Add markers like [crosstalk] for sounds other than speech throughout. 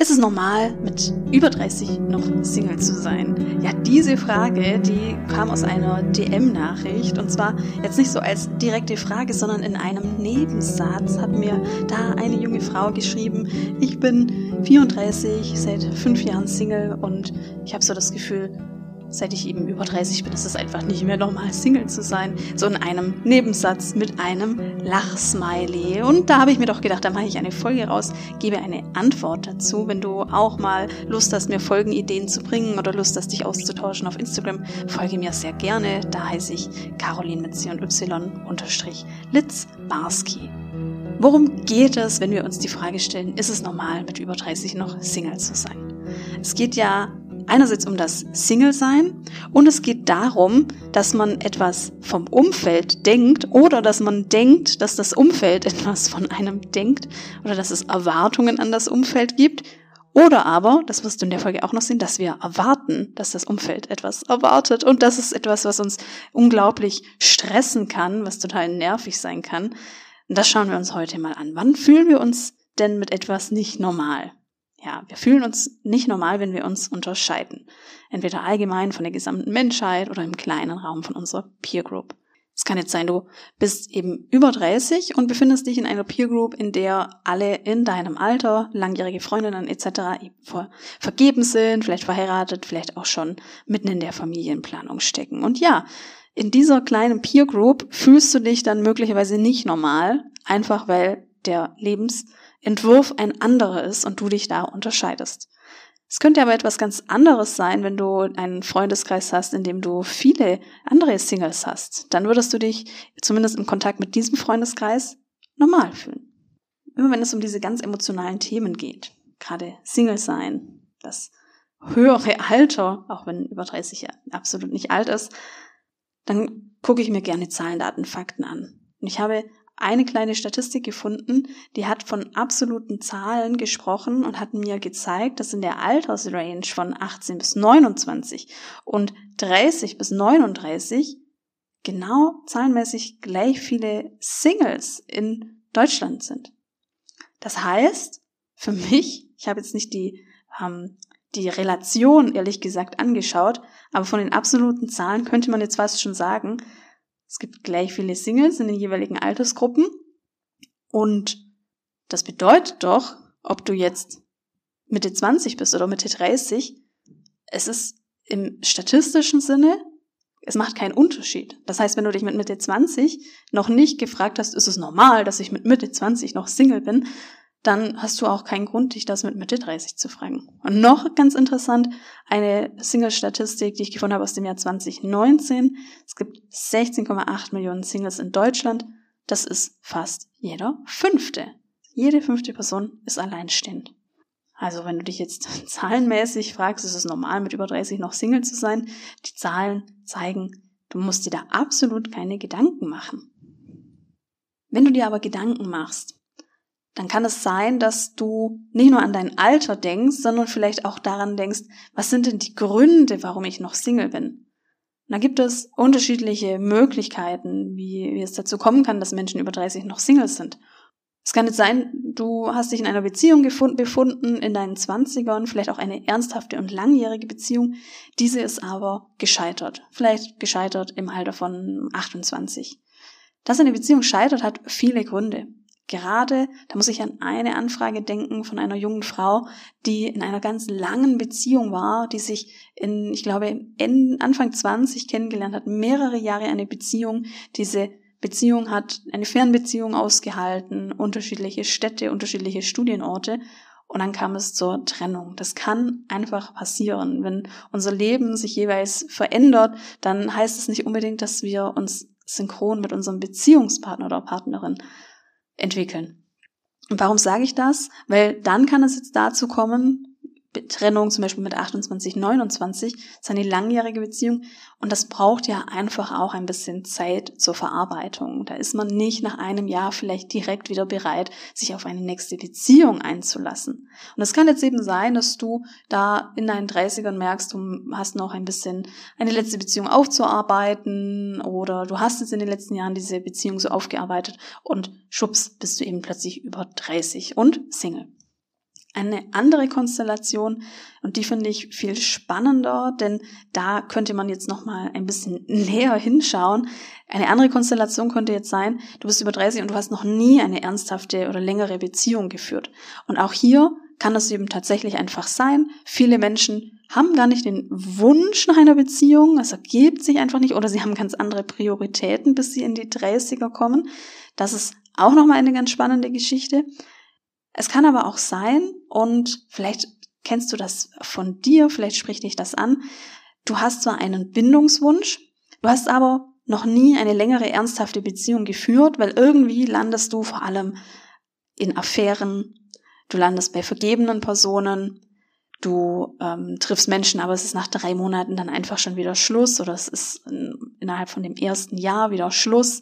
Ist es normal, mit über 30 noch Single zu sein? Ja, diese Frage, die kam aus einer DM-Nachricht und zwar jetzt nicht so als direkte Frage, sondern in einem Nebensatz hat mir da eine junge Frau geschrieben, ich bin 34, seit fünf Jahren Single und ich habe so das Gefühl, seit ich eben über 30 bin, ist es einfach nicht mehr normal, Single zu sein. So in einem Nebensatz mit einem Lachsmiley. Und da habe ich mir doch gedacht, da mache ich eine Folge raus, gebe eine Antwort dazu. Wenn du auch mal Lust hast, mir Folgenideen zu bringen oder Lust hast, dich auszutauschen auf Instagram, folge mir sehr gerne. Da heiße ich Caroline mit C und Y unterstrich Litzbarski. Worum geht es, wenn wir uns die Frage stellen, ist es normal, mit über 30 noch Single zu sein? Es geht ja einerseits um das Single-Sein und es geht darum, dass man etwas vom Umfeld denkt oder dass man denkt, dass das Umfeld [laughs] etwas von einem denkt oder dass es Erwartungen an das Umfeld gibt. Oder aber, das wirst du in der Folge auch noch sehen, dass wir erwarten, dass das Umfeld etwas erwartet. Und das ist etwas, was uns unglaublich stressen kann, was total nervig sein kann. Und das schauen wir uns heute mal an. Wann fühlen wir uns denn mit etwas nicht normal? Ja, wir fühlen uns nicht normal, wenn wir uns unterscheiden. Entweder allgemein von der gesamten Menschheit oder im kleinen Raum von unserer Peer Group. Es kann jetzt sein, du bist eben über 30 und befindest dich in einer Peer Group, in der alle in deinem Alter, langjährige Freundinnen etc. vergeben sind, vielleicht verheiratet, vielleicht auch schon mitten in der Familienplanung stecken. Und ja, in dieser kleinen Peer Group fühlst du dich dann möglicherweise nicht normal, einfach weil der Lebens Entwurf ein anderer ist und du dich da unterscheidest. Es könnte aber etwas ganz anderes sein, wenn du einen Freundeskreis hast, in dem du viele andere Singles hast. Dann würdest du dich zumindest im Kontakt mit diesem Freundeskreis normal fühlen. Immer wenn es um diese ganz emotionalen Themen geht, gerade Single sein, das höhere Alter, auch wenn über 30 ja absolut nicht alt ist, dann gucke ich mir gerne Zahlen, Daten, Fakten an. Und ich habe eine kleine Statistik gefunden, die hat von absoluten Zahlen gesprochen und hat mir gezeigt, dass in der Altersrange von 18 bis 29 und 30 bis 39 genau zahlenmäßig gleich viele Singles in Deutschland sind. Das heißt, für mich, ich habe jetzt nicht die, ähm, die Relation ehrlich gesagt angeschaut, aber von den absoluten Zahlen könnte man jetzt fast schon sagen, es gibt gleich viele Singles in den jeweiligen Altersgruppen. Und das bedeutet doch, ob du jetzt Mitte 20 bist oder Mitte 30, es ist im statistischen Sinne, es macht keinen Unterschied. Das heißt, wenn du dich mit Mitte 20 noch nicht gefragt hast, ist es normal, dass ich mit Mitte 20 noch Single bin, dann hast du auch keinen Grund, dich das mit Mitte 30 zu fragen. Und noch ganz interessant, eine Single-Statistik, die ich gefunden habe aus dem Jahr 2019. Es gibt 16,8 Millionen Singles in Deutschland. Das ist fast jeder fünfte. Jede fünfte Person ist alleinstehend. Also wenn du dich jetzt [laughs] zahlenmäßig fragst, ist es normal, mit über 30 noch Single zu sein? Die Zahlen zeigen, du musst dir da absolut keine Gedanken machen. Wenn du dir aber Gedanken machst, dann kann es sein, dass du nicht nur an dein Alter denkst, sondern vielleicht auch daran denkst, was sind denn die Gründe, warum ich noch Single bin? Da gibt es unterschiedliche Möglichkeiten, wie, wie es dazu kommen kann, dass Menschen über 30 noch Single sind. Es kann jetzt sein, du hast dich in einer Beziehung gefunden, befunden in deinen Zwanzigern, vielleicht auch eine ernsthafte und langjährige Beziehung. Diese ist aber gescheitert. Vielleicht gescheitert im Alter von 28. Dass eine Beziehung scheitert, hat viele Gründe. Gerade, da muss ich an eine Anfrage denken von einer jungen Frau, die in einer ganz langen Beziehung war, die sich in, ich glaube, Anfang 20 kennengelernt hat, mehrere Jahre eine Beziehung. Diese Beziehung hat eine Fernbeziehung ausgehalten, unterschiedliche Städte, unterschiedliche Studienorte. Und dann kam es zur Trennung. Das kann einfach passieren. Wenn unser Leben sich jeweils verändert, dann heißt es nicht unbedingt, dass wir uns synchron mit unserem Beziehungspartner oder Partnerin entwickeln. Und warum sage ich das? Weil dann kann es jetzt dazu kommen, Trennung zum Beispiel mit 28, 29, ist eine langjährige Beziehung und das braucht ja einfach auch ein bisschen Zeit zur Verarbeitung. Da ist man nicht nach einem Jahr vielleicht direkt wieder bereit, sich auf eine nächste Beziehung einzulassen. Und es kann jetzt eben sein, dass du da in deinen 30ern merkst, du hast noch ein bisschen eine letzte Beziehung aufzuarbeiten oder du hast jetzt in den letzten Jahren diese Beziehung so aufgearbeitet und schubs bist du eben plötzlich über 30 und Single. Eine andere Konstellation, und die finde ich viel spannender, denn da könnte man jetzt noch mal ein bisschen [laughs] näher hinschauen. Eine andere Konstellation könnte jetzt sein, du bist über 30 und du hast noch nie eine ernsthafte oder längere Beziehung geführt. Und auch hier kann es eben tatsächlich einfach sein. Viele Menschen haben gar nicht den Wunsch nach einer Beziehung, es ergibt sich einfach nicht, oder sie haben ganz andere Prioritäten, bis sie in die 30er kommen. Das ist auch nochmal eine ganz spannende Geschichte. Es kann aber auch sein, und vielleicht kennst du das von dir, vielleicht spricht dich das an, du hast zwar einen Bindungswunsch, du hast aber noch nie eine längere ernsthafte Beziehung geführt, weil irgendwie landest du vor allem in Affären, du landest bei vergebenen Personen, du ähm, triffst Menschen, aber es ist nach drei Monaten dann einfach schon wieder Schluss oder es ist in, innerhalb von dem ersten Jahr wieder Schluss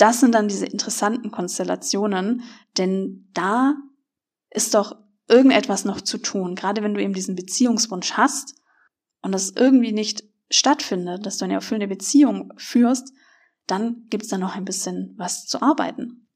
das sind dann diese interessanten Konstellationen, denn da ist doch irgendetwas noch zu tun, gerade wenn du eben diesen Beziehungswunsch hast und das irgendwie nicht stattfindet, dass du eine erfüllende Beziehung führst, dann gibt es da noch ein bisschen was zu arbeiten.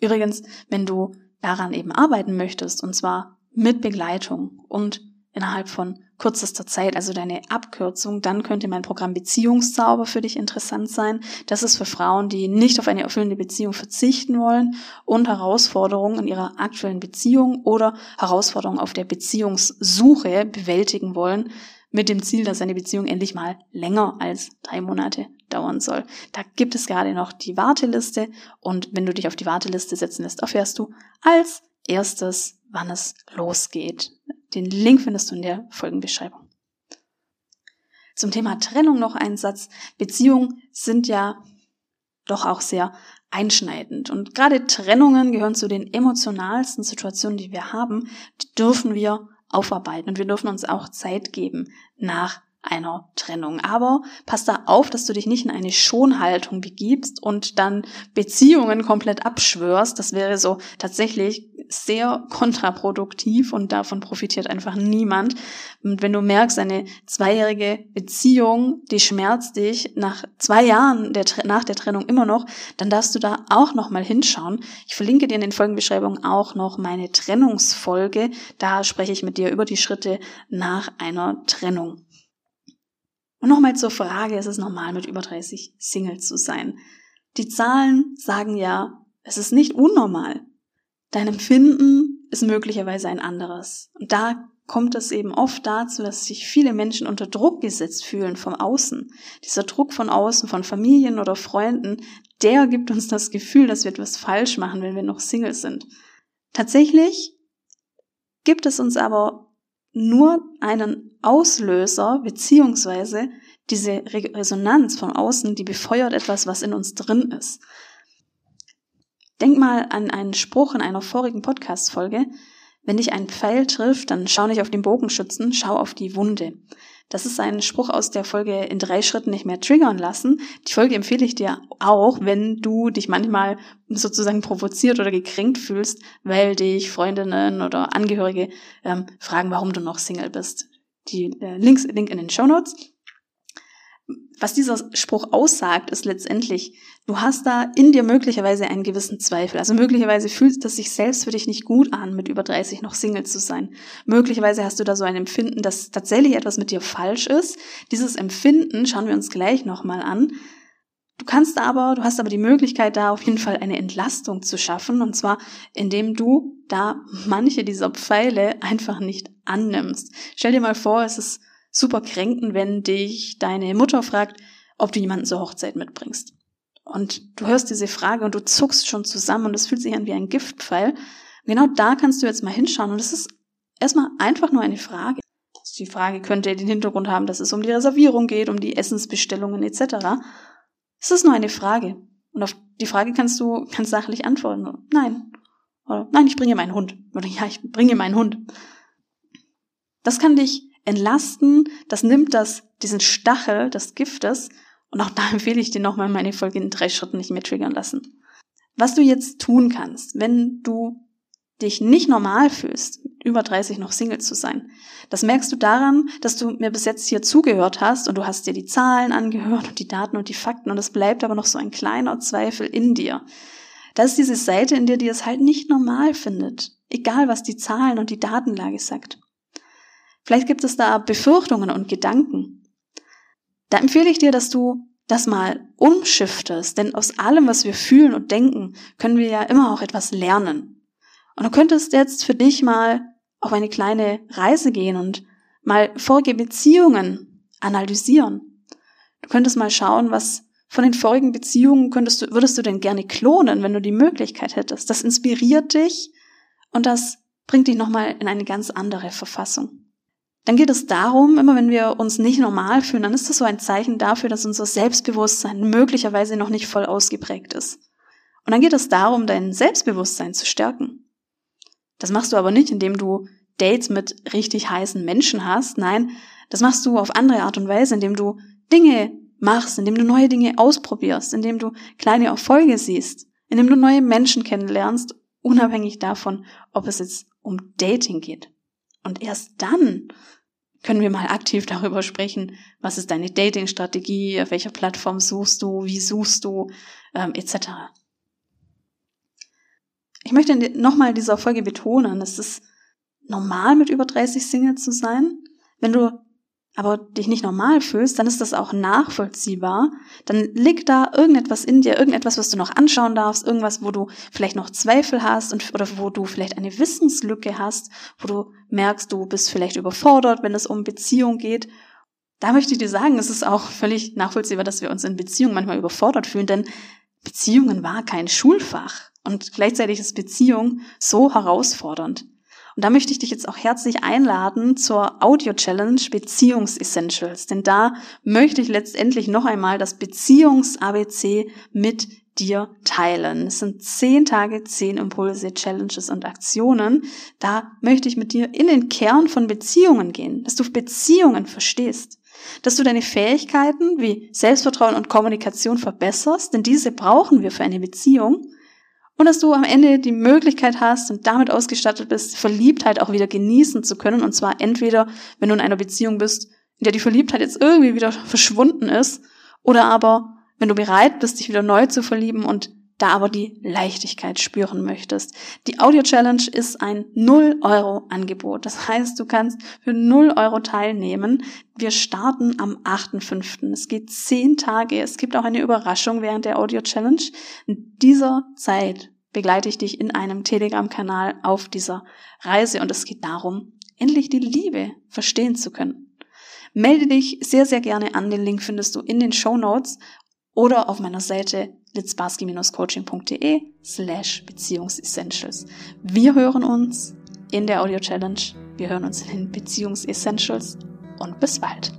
Übrigens, wenn du daran eben arbeiten möchtest, und zwar mit Begleitung und innerhalb von kürzester Zeit, also deine Abkürzung, dann könnte mein Programm Beziehungszauber für dich interessant sein. Das ist für Frauen, die nicht auf eine erfüllende Beziehung verzichten wollen und Herausforderungen in ihrer aktuellen Beziehung oder Herausforderungen auf der Beziehungssuche bewältigen wollen, mit dem Ziel, dass eine Beziehung endlich mal länger als drei Monate dauern soll. Da gibt es gerade noch die Warteliste und wenn du dich auf die Warteliste setzen lässt, erfährst du als erstes, wann es losgeht. Den Link findest du in der Folgenbeschreibung. Zum Thema Trennung noch ein Satz. Beziehungen sind ja doch auch sehr einschneidend. Und gerade Trennungen gehören zu den emotionalsten Situationen, die wir haben. Die dürfen wir aufarbeiten. Und wir dürfen uns auch Zeit geben nach einer Trennung. Aber pass da auf, dass du dich nicht in eine Schonhaltung begibst und dann Beziehungen komplett abschwörst. Das wäre so tatsächlich sehr kontraproduktiv und davon profitiert einfach niemand. Und wenn du merkst, eine zweijährige Beziehung, die schmerzt dich nach zwei Jahren der, nach der Trennung immer noch, dann darfst du da auch noch mal hinschauen. Ich verlinke dir in den Folgenbeschreibungen auch noch meine Trennungsfolge. Da spreche ich mit dir über die Schritte nach einer Trennung. Und nochmal zur Frage, ist es normal, mit über 30 Single zu sein? Die Zahlen sagen ja, es ist nicht unnormal. Dein Empfinden ist möglicherweise ein anderes. Und da kommt es eben oft dazu, dass sich viele Menschen unter Druck gesetzt fühlen vom Außen. Dieser Druck von außen, von Familien oder Freunden, der gibt uns das Gefühl, dass wir etwas falsch machen, wenn wir noch Single sind. Tatsächlich gibt es uns aber nur einen Auslöser beziehungsweise diese Resonanz von außen, die befeuert etwas, was in uns drin ist. Denk mal an einen Spruch in einer vorigen Podcast-Folge. Wenn dich ein Pfeil trifft, dann schau nicht auf den Bogenschützen, schau auf die Wunde. Das ist ein Spruch aus der Folge in drei Schritten nicht mehr triggern lassen. Die Folge empfehle ich dir auch, wenn du dich manchmal sozusagen provoziert oder gekränkt fühlst, weil dich Freundinnen oder Angehörige ähm, fragen, warum du noch Single bist. Die äh, Links, Link in den Show Notes was dieser Spruch aussagt, ist letztendlich, du hast da in dir möglicherweise einen gewissen Zweifel. Also möglicherweise fühlt es sich selbst für dich nicht gut an, mit über 30 noch Single zu sein. Möglicherweise hast du da so ein Empfinden, dass tatsächlich etwas mit dir falsch ist. Dieses Empfinden schauen wir uns gleich nochmal an. Du kannst aber, du hast aber die Möglichkeit, da auf jeden Fall eine Entlastung zu schaffen, und zwar indem du da manche dieser Pfeile einfach nicht annimmst. Stell dir mal vor, es ist super kränken, wenn dich deine Mutter fragt, ob du jemanden zur Hochzeit mitbringst. Und du hörst diese Frage und du zuckst schon zusammen und es fühlt sich an wie ein Giftpfeil. Genau da kannst du jetzt mal hinschauen und es ist erstmal einfach nur eine Frage. Die Frage könnte den Hintergrund haben, dass es um die Reservierung geht, um die Essensbestellungen etc. Es ist nur eine Frage. Und auf die Frage kannst du ganz sachlich antworten. Nein. Oder nein, ich bringe meinen Hund. Oder ja, ich bringe meinen Hund. Das kann dich entlasten, das nimmt das, diesen Stachel des Giftes, und auch da [laughs] empfehle ich dir nochmal meine Folge in drei Schritten nicht mehr triggern lassen. Was du jetzt tun kannst, wenn du dich nicht normal fühlst, über 30 noch Single zu sein. Das merkst du daran, dass du mir bis jetzt hier zugehört hast und du hast dir die Zahlen angehört und die Daten und die Fakten und es bleibt aber noch so ein kleiner Zweifel in dir. Das ist diese Seite in dir, die es halt nicht normal findet, egal was die Zahlen und die Datenlage sagt. Vielleicht gibt es da Befürchtungen und Gedanken. Da empfehle ich dir, dass du das mal umschiftest, denn aus allem, was wir fühlen und denken, können wir ja immer auch etwas lernen. Und du könntest jetzt für dich mal auf eine kleine Reise gehen und mal vorige Beziehungen analysieren. Du könntest mal schauen, was von den vorigen Beziehungen könntest du, würdest du denn gerne klonen, wenn du die Möglichkeit hättest. Das inspiriert dich und das bringt dich nochmal in eine ganz andere Verfassung. Dann geht es darum, immer wenn wir uns nicht normal fühlen, dann ist das so ein Zeichen dafür, dass unser Selbstbewusstsein möglicherweise noch nicht voll ausgeprägt ist. Und dann geht es darum, dein Selbstbewusstsein zu stärken. Das machst du aber nicht, indem du Dates mit richtig heißen Menschen hast. Nein, das machst du auf andere Art und Weise, indem du Dinge machst, indem du neue Dinge ausprobierst, indem du kleine Erfolge siehst, indem du neue Menschen kennenlernst, unabhängig davon, ob es jetzt um Dating geht. Und erst dann können wir mal aktiv darüber sprechen, was ist deine Dating-Strategie, auf welcher Plattform suchst du, wie suchst du, ähm, etc. Ich möchte nochmal in dieser Folge betonen, es ist normal, mit über 30 Single zu sein. Wenn du aber dich nicht normal fühlst, dann ist das auch nachvollziehbar. Dann liegt da irgendetwas in dir, irgendetwas, was du noch anschauen darfst, irgendwas, wo du vielleicht noch Zweifel hast und, oder wo du vielleicht eine Wissenslücke hast, wo du merkst, du bist vielleicht überfordert, wenn es um Beziehung geht. Da möchte ich dir sagen, es ist auch völlig nachvollziehbar, dass wir uns in Beziehungen manchmal überfordert fühlen, denn Beziehungen war kein Schulfach und gleichzeitig ist Beziehung so herausfordernd. Und da möchte ich dich jetzt auch herzlich einladen zur Audio-Challenge Beziehungs-Essentials. Denn da möchte ich letztendlich noch einmal das Beziehungs-ABC mit dir teilen. Es sind zehn Tage, zehn Impulse, Challenges und Aktionen. Da möchte ich mit dir in den Kern von Beziehungen gehen, dass du Beziehungen verstehst, dass du deine Fähigkeiten wie Selbstvertrauen und Kommunikation verbesserst, denn diese brauchen wir für eine Beziehung und dass du am Ende die Möglichkeit hast und damit ausgestattet bist, Verliebtheit auch wieder genießen zu können. Und zwar entweder, wenn du in einer Beziehung bist, in der die Verliebtheit jetzt irgendwie wieder verschwunden ist, oder aber, wenn du bereit bist, dich wieder neu zu verlieben und da aber die Leichtigkeit spüren möchtest. Die Audio Challenge ist ein 0 Euro Angebot. Das heißt, du kannst für 0 Euro teilnehmen. Wir starten am 8.5. Es geht 10 Tage. Es gibt auch eine Überraschung während der Audio Challenge. In dieser Zeit begleite ich dich in einem Telegram-Kanal auf dieser Reise und es geht darum, endlich die Liebe verstehen zu können. Melde dich sehr, sehr gerne an. Den Link findest du in den Show Notes oder auf meiner Seite litzbarski-coaching.de slash Beziehungsessentials. Wir hören uns in der Audio Challenge. Wir hören uns in den Beziehungsessentials und bis bald.